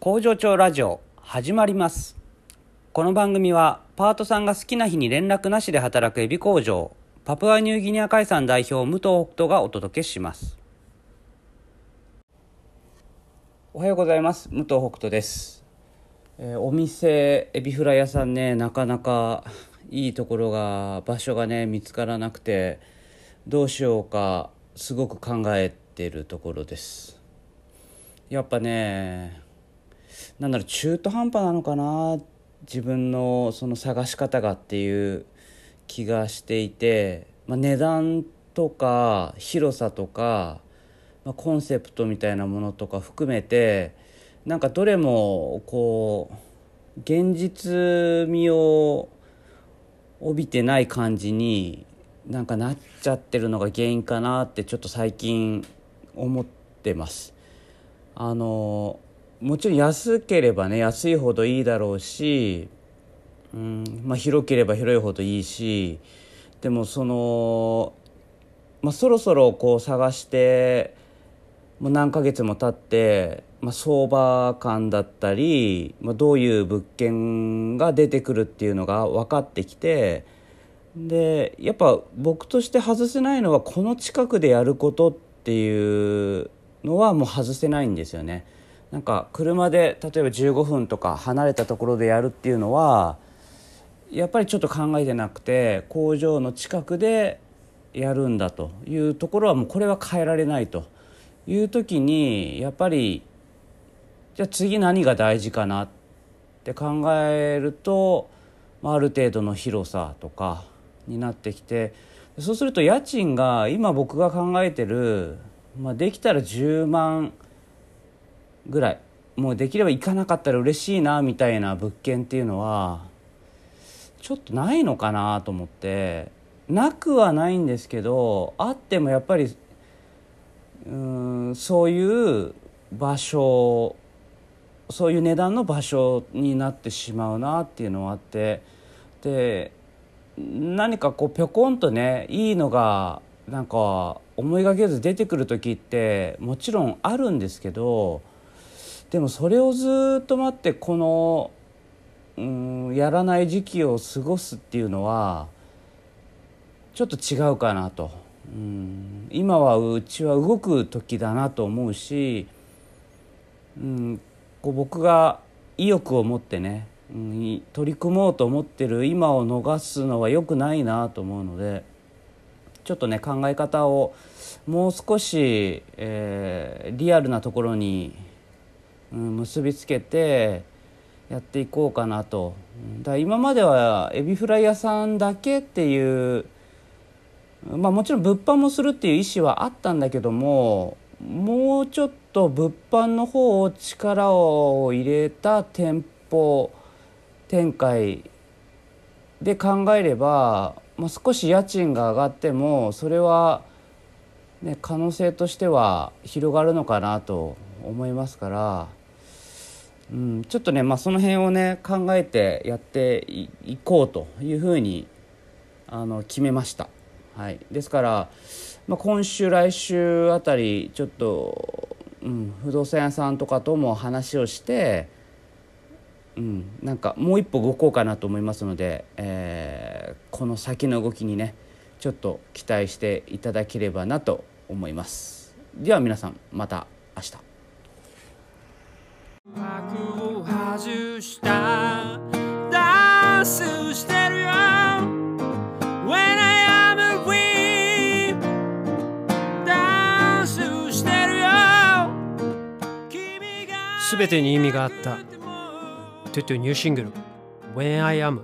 工場長ラジオ始まります。この番組はパートさんが好きな日に連絡なしで働くエビ工場パプアニューギニア海産代表武藤北斗がお届けします。おはようございます。武藤北斗です、えーお店エビフライ屋さんねなかなかいいところが場所がね見つからなくてどうしようかすごく考えてるところです。やっぱねなんだろう中途半端なのかな自分のその探し方がっていう気がしていて、まあ、値段とか広さとか、まあ、コンセプトみたいなものとか含めてなんかどれもこう現実味を帯びてない感じになんかなっちゃってるのが原因かなってちょっと最近思ってます。あのもちろん安ければね安いほどいいだろうし、うんまあ、広ければ広いほどいいしでもその、まあ、そろそろこう探してもう何ヶ月も経って、まあ、相場感だったり、まあ、どういう物件が出てくるっていうのが分かってきてでやっぱ僕として外せないのはこの近くでやることっていうのはもう外せないんですよね。なんか車で例えば15分とか離れたところでやるっていうのはやっぱりちょっと考えてなくて工場の近くでやるんだというところはもうこれは変えられないと。いう時にやっぱりじゃあ次何が大事かなって考えると、まあ、ある程度の広さとかになってきてそうすると家賃が今僕が考えてる、まあ、できたら10万ぐらい。もうできれば行かなかったら嬉しいなみたいな物件っていうのはちょっとないのかなと思って。なくはないんですけどあってもやっぱりうんそういう場所そういう値段の場所になってしまうなっていうのはあって。で何かこうぴょこんとねいいのがなんか思いがけず出てくる時ってもちろんあるんですけどでもそれをずっと待ってこのうんやらない時期を過ごすっていうのはちょっと違うかなと。うん今はうちは動く時だなと思うし、うん、こう僕が意欲を持ってね、うん、取り組もうと思ってる今を逃すのは良くないなと思うのでちょっとね考え方をもう少し、えーリアルなところに、うん、結びつけてやっていこうかなと。だ今まではエビフライ屋さんだけっていうまあ、もちろん物販もするっていう意思はあったんだけどももうちょっと物販の方を力を入れた店舗展開で考えれば、まあ、少し家賃が上がってもそれは、ね、可能性としては広がるのかなと思いますから、うん、ちょっとね、まあ、その辺をね考えてやっていいこうというふうにあの決めました。はい、ですから、まあ、今週来週あたりちょっと、うん、不動産屋さんとかとも話をして、うん、なんかもう一歩動こうかなと思いますので、えーこの先の動きにねちょっと期待していただければなと思います。では皆さんまた明日。外した。ダンスしてるよ。When I am a queen ダンスしてるよ。君がすべてに意味があった。トゥトゥニューシングル。When I Am